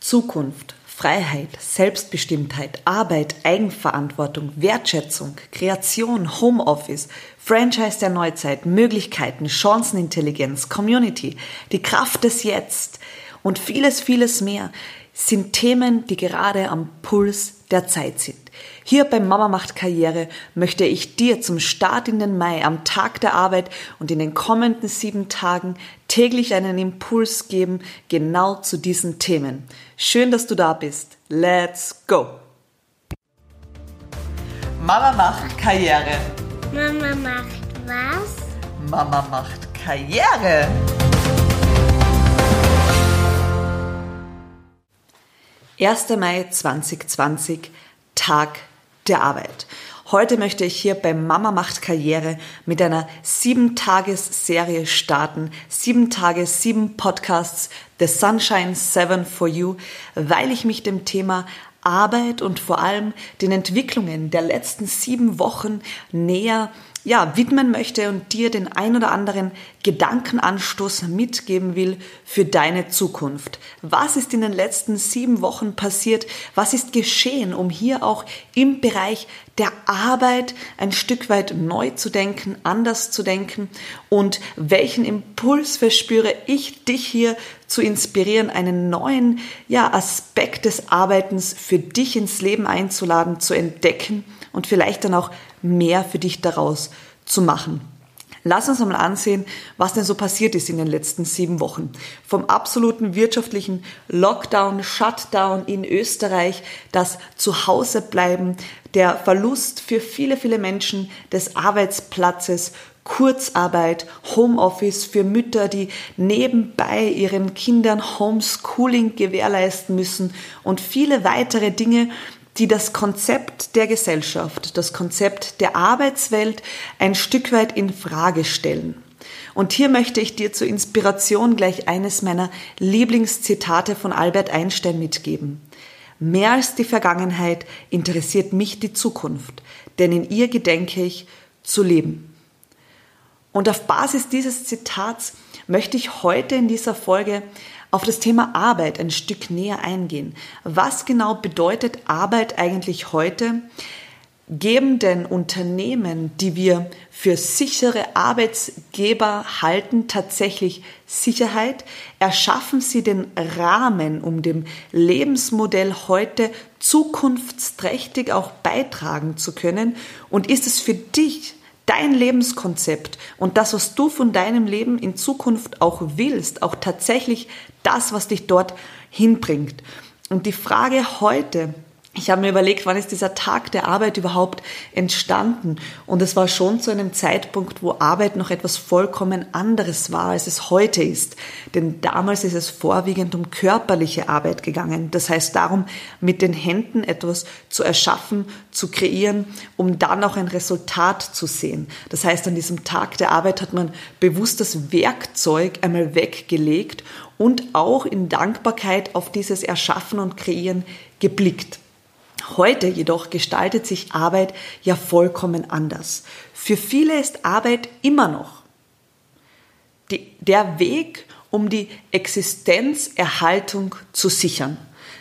Zukunft, Freiheit, Selbstbestimmtheit, Arbeit, Eigenverantwortung, Wertschätzung, Kreation, Homeoffice, Franchise der Neuzeit, Möglichkeiten, Chancenintelligenz, Community, die Kraft des Jetzt und vieles, vieles mehr sind Themen, die gerade am Puls der Zeit sind. Hier beim Mama macht Karriere möchte ich dir zum Start in den Mai am Tag der Arbeit und in den kommenden sieben Tagen täglich einen Impuls geben, genau zu diesen Themen. Schön, dass du da bist. Let's go! Mama macht Karriere. Mama macht was? Mama macht Karriere. 1. Mai 2020, Tag der Arbeit. Heute möchte ich hier bei Mama macht Karriere mit einer sieben Tages Serie starten. Sieben Tage, sieben Podcasts, The Sunshine Seven for You, weil ich mich dem Thema Arbeit und vor allem den Entwicklungen der letzten sieben Wochen näher ja, widmen möchte und dir den ein oder anderen Gedankenanstoß mitgeben will für deine Zukunft. Was ist in den letzten sieben Wochen passiert? Was ist geschehen, um hier auch im Bereich der Arbeit ein Stück weit neu zu denken, anders zu denken? Und welchen Impuls verspüre ich, dich hier zu inspirieren, einen neuen, ja, Aspekt des Arbeitens für dich ins Leben einzuladen, zu entdecken und vielleicht dann auch mehr für dich daraus zu machen. Lass uns einmal ansehen, was denn so passiert ist in den letzten sieben Wochen. Vom absoluten wirtschaftlichen Lockdown, Shutdown in Österreich, das Zuhausebleiben, der Verlust für viele, viele Menschen des Arbeitsplatzes, Kurzarbeit, Homeoffice für Mütter, die nebenbei ihren Kindern Homeschooling gewährleisten müssen und viele weitere Dinge, die das Konzept der Gesellschaft, das Konzept der Arbeitswelt ein Stück weit in Frage stellen. Und hier möchte ich dir zur Inspiration gleich eines meiner Lieblingszitate von Albert Einstein mitgeben. Mehr als die Vergangenheit interessiert mich die Zukunft, denn in ihr gedenke ich zu leben. Und auf Basis dieses Zitats möchte ich heute in dieser Folge auf das Thema Arbeit ein Stück näher eingehen. Was genau bedeutet Arbeit eigentlich heute? Geben denn Unternehmen, die wir für sichere Arbeitsgeber halten, tatsächlich Sicherheit? Erschaffen sie den Rahmen, um dem Lebensmodell heute zukunftsträchtig auch beitragen zu können? Und ist es für dich dein Lebenskonzept und das, was du von deinem Leben in Zukunft auch willst, auch tatsächlich das, was dich dort hinbringt. Und die Frage heute, ich habe mir überlegt, wann ist dieser Tag der Arbeit überhaupt entstanden? Und es war schon zu einem Zeitpunkt, wo Arbeit noch etwas vollkommen anderes war, als es heute ist. Denn damals ist es vorwiegend um körperliche Arbeit gegangen. Das heißt darum, mit den Händen etwas zu erschaffen, zu kreieren, um dann auch ein Resultat zu sehen. Das heißt, an diesem Tag der Arbeit hat man bewusst das Werkzeug einmal weggelegt und auch in Dankbarkeit auf dieses Erschaffen und Kreieren geblickt. Heute jedoch gestaltet sich Arbeit ja vollkommen anders. Für viele ist Arbeit immer noch die, der Weg, um die Existenzerhaltung zu sichern.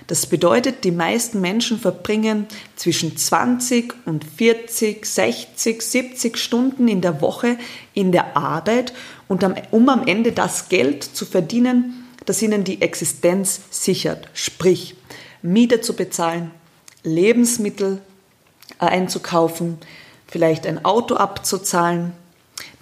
Das bedeutet, die meisten Menschen verbringen zwischen 20 und 40, 60, 70 Stunden in der Woche in der Arbeit, und um am Ende das Geld zu verdienen, das ihnen die Existenz sichert. Sprich, Miete zu bezahlen, Lebensmittel einzukaufen, vielleicht ein Auto abzuzahlen,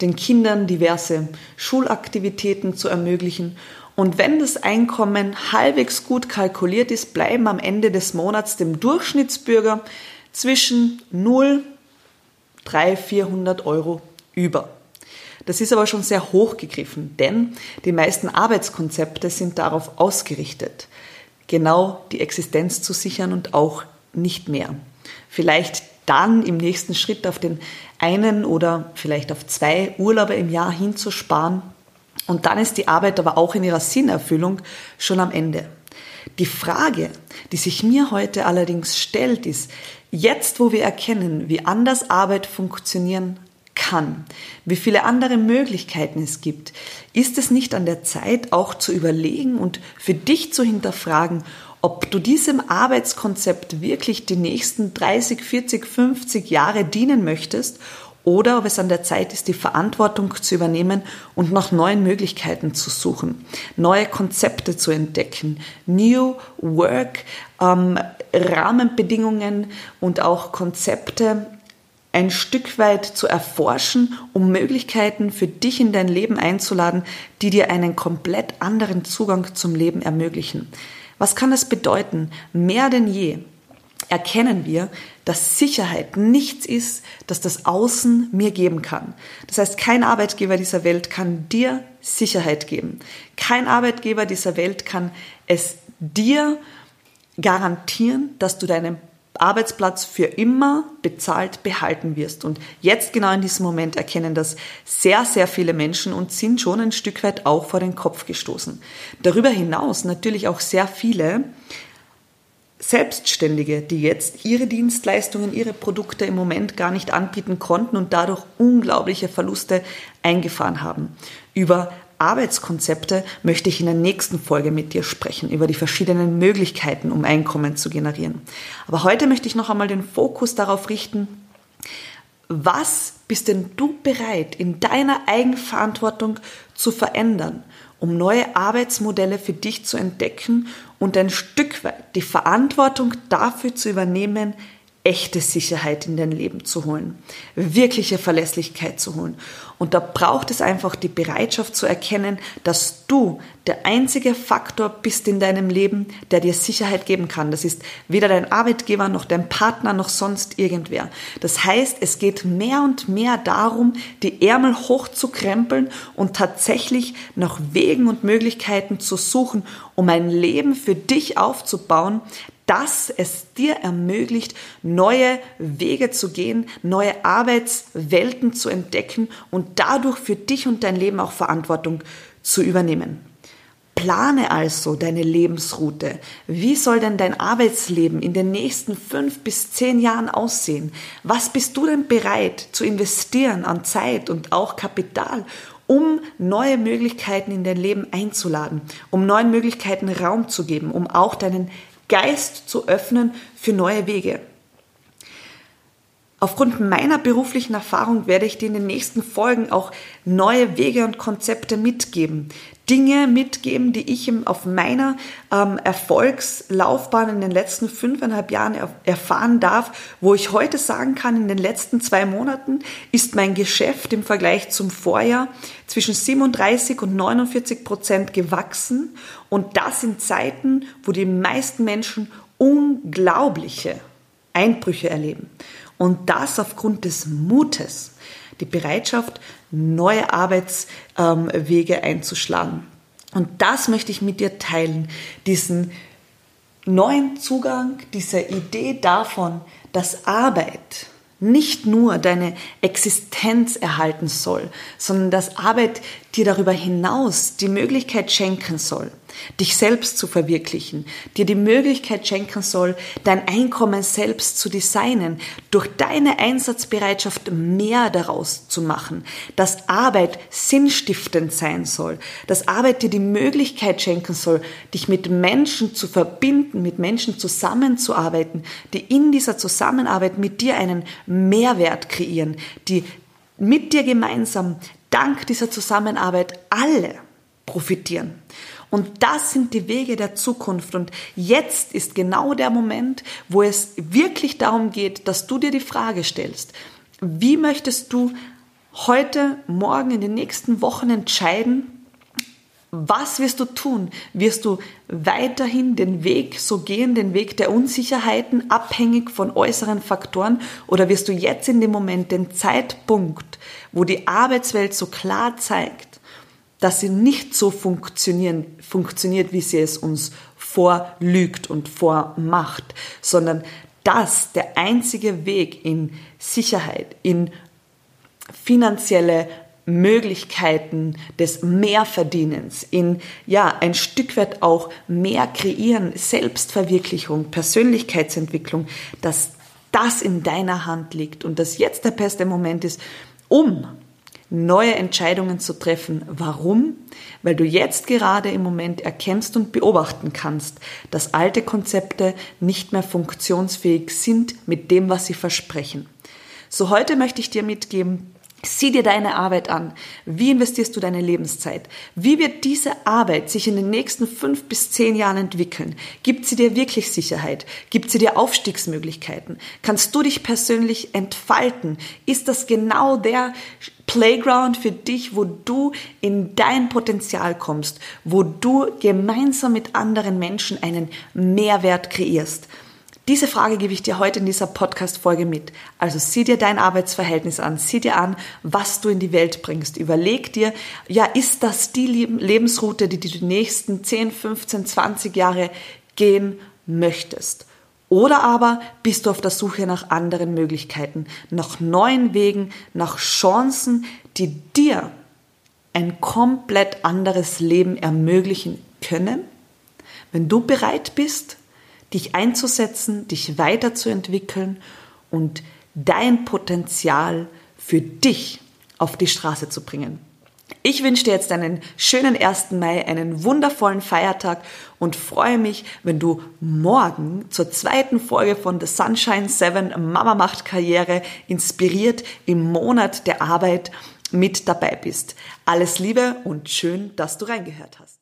den Kindern diverse Schulaktivitäten zu ermöglichen. Und wenn das Einkommen halbwegs gut kalkuliert ist, bleiben am Ende des Monats dem Durchschnittsbürger zwischen 0, 300, 400 Euro über. Das ist aber schon sehr hoch gegriffen, denn die meisten Arbeitskonzepte sind darauf ausgerichtet, genau die Existenz zu sichern und auch nicht mehr. Vielleicht dann im nächsten Schritt auf den einen oder vielleicht auf zwei Urlaube im Jahr hinzusparen. Und dann ist die Arbeit aber auch in ihrer Sinnerfüllung schon am Ende. Die Frage, die sich mir heute allerdings stellt, ist, jetzt wo wir erkennen, wie anders Arbeit funktionieren kann, wie viele andere Möglichkeiten es gibt, ist es nicht an der Zeit auch zu überlegen und für dich zu hinterfragen, ob du diesem Arbeitskonzept wirklich die nächsten 30, 40, 50 Jahre dienen möchtest oder ob es an der Zeit ist, die Verantwortung zu übernehmen und nach neuen Möglichkeiten zu suchen, neue Konzepte zu entdecken, New Work, ähm, Rahmenbedingungen und auch Konzepte ein Stück weit zu erforschen, um Möglichkeiten für dich in dein Leben einzuladen, die dir einen komplett anderen Zugang zum Leben ermöglichen. Was kann das bedeuten? Mehr denn je erkennen wir, dass Sicherheit nichts ist, das das Außen mir geben kann. Das heißt, kein Arbeitgeber dieser Welt kann dir Sicherheit geben. Kein Arbeitgeber dieser Welt kann es dir garantieren, dass du deinen Arbeitsplatz für immer bezahlt behalten wirst. Und jetzt genau in diesem Moment erkennen das sehr, sehr viele Menschen und sind schon ein Stück weit auch vor den Kopf gestoßen. Darüber hinaus natürlich auch sehr viele Selbstständige, die jetzt ihre Dienstleistungen, ihre Produkte im Moment gar nicht anbieten konnten und dadurch unglaubliche Verluste eingefahren haben. Über Arbeitskonzepte möchte ich in der nächsten Folge mit dir sprechen, über die verschiedenen Möglichkeiten, um Einkommen zu generieren. Aber heute möchte ich noch einmal den Fokus darauf richten, was bist denn du bereit in deiner Eigenverantwortung zu verändern, um neue Arbeitsmodelle für dich zu entdecken und ein Stück weit die Verantwortung dafür zu übernehmen, echte Sicherheit in dein Leben zu holen, wirkliche Verlässlichkeit zu holen. Und da braucht es einfach die Bereitschaft zu erkennen, dass du der einzige Faktor bist in deinem Leben, der dir Sicherheit geben kann. Das ist weder dein Arbeitgeber noch dein Partner noch sonst irgendwer. Das heißt, es geht mehr und mehr darum, die Ärmel hochzukrempeln und tatsächlich nach Wegen und Möglichkeiten zu suchen, um ein Leben für dich aufzubauen, dass es dir ermöglicht, neue Wege zu gehen, neue Arbeitswelten zu entdecken und dadurch für dich und dein Leben auch Verantwortung zu übernehmen. Plane also deine Lebensroute. Wie soll denn dein Arbeitsleben in den nächsten fünf bis zehn Jahren aussehen? Was bist du denn bereit zu investieren an Zeit und auch Kapital, um neue Möglichkeiten in dein Leben einzuladen, um neuen Möglichkeiten Raum zu geben, um auch deinen Geist zu öffnen für neue Wege. Aufgrund meiner beruflichen Erfahrung werde ich dir in den nächsten Folgen auch neue Wege und Konzepte mitgeben. Dinge mitgeben, die ich auf meiner ähm, Erfolgslaufbahn in den letzten fünfeinhalb Jahren er erfahren darf, wo ich heute sagen kann, in den letzten zwei Monaten ist mein Geschäft im Vergleich zum Vorjahr zwischen 37 und 49 Prozent gewachsen und das in Zeiten, wo die meisten Menschen unglaubliche Einbrüche erleben. Und das aufgrund des Mutes, die Bereitschaft, neue Arbeitswege einzuschlagen. Und das möchte ich mit dir teilen, diesen neuen Zugang, diese Idee davon, dass Arbeit nicht nur deine Existenz erhalten soll, sondern dass Arbeit dir darüber hinaus die Möglichkeit schenken soll, dich selbst zu verwirklichen, dir die Möglichkeit schenken soll, dein Einkommen selbst zu designen, durch deine Einsatzbereitschaft mehr daraus zu machen, dass Arbeit sinnstiftend sein soll, dass Arbeit dir die Möglichkeit schenken soll, dich mit Menschen zu verbinden, mit Menschen zusammenzuarbeiten, die in dieser Zusammenarbeit mit dir einen Mehrwert kreieren, die mit dir gemeinsam dank dieser Zusammenarbeit alle profitieren. Und das sind die Wege der Zukunft. Und jetzt ist genau der Moment, wo es wirklich darum geht, dass du dir die Frage stellst, wie möchtest du heute, morgen, in den nächsten Wochen entscheiden, was wirst du tun? Wirst du weiterhin den Weg so gehen, den Weg der Unsicherheiten, abhängig von äußeren Faktoren? Oder wirst du jetzt in dem Moment den Zeitpunkt, wo die Arbeitswelt so klar zeigt, dass sie nicht so funktionieren, funktioniert, wie sie es uns vorlügt und vormacht, sondern dass der einzige Weg in Sicherheit, in finanzielle Möglichkeiten des Mehrverdienens, in ja ein Stück weit auch mehr kreieren, Selbstverwirklichung, Persönlichkeitsentwicklung, dass das in deiner Hand liegt und dass jetzt der beste Moment ist, um neue Entscheidungen zu treffen. Warum? Weil du jetzt gerade im Moment erkennst und beobachten kannst, dass alte Konzepte nicht mehr funktionsfähig sind mit dem, was sie versprechen. So heute möchte ich dir mitgeben, Sieh dir deine Arbeit an. Wie investierst du deine Lebenszeit? Wie wird diese Arbeit sich in den nächsten fünf bis zehn Jahren entwickeln? Gibt sie dir wirklich Sicherheit? Gibt sie dir Aufstiegsmöglichkeiten? Kannst du dich persönlich entfalten? Ist das genau der Playground für dich, wo du in dein Potenzial kommst, wo du gemeinsam mit anderen Menschen einen Mehrwert kreierst? Diese Frage gebe ich dir heute in dieser Podcast-Folge mit. Also sieh dir dein Arbeitsverhältnis an, sieh dir an, was du in die Welt bringst. Überleg dir, ja, ist das die Lebensroute, die du die nächsten 10, 15, 20 Jahre gehen möchtest? Oder aber bist du auf der Suche nach anderen Möglichkeiten, nach neuen Wegen, nach Chancen, die dir ein komplett anderes Leben ermöglichen können? Wenn du bereit bist, dich einzusetzen, dich weiterzuentwickeln und dein Potenzial für dich auf die Straße zu bringen. Ich wünsche dir jetzt einen schönen 1. Mai, einen wundervollen Feiertag und freue mich, wenn du morgen zur zweiten Folge von The Sunshine 7 Mama macht Karriere inspiriert im Monat der Arbeit mit dabei bist. Alles Liebe und schön, dass du reingehört hast.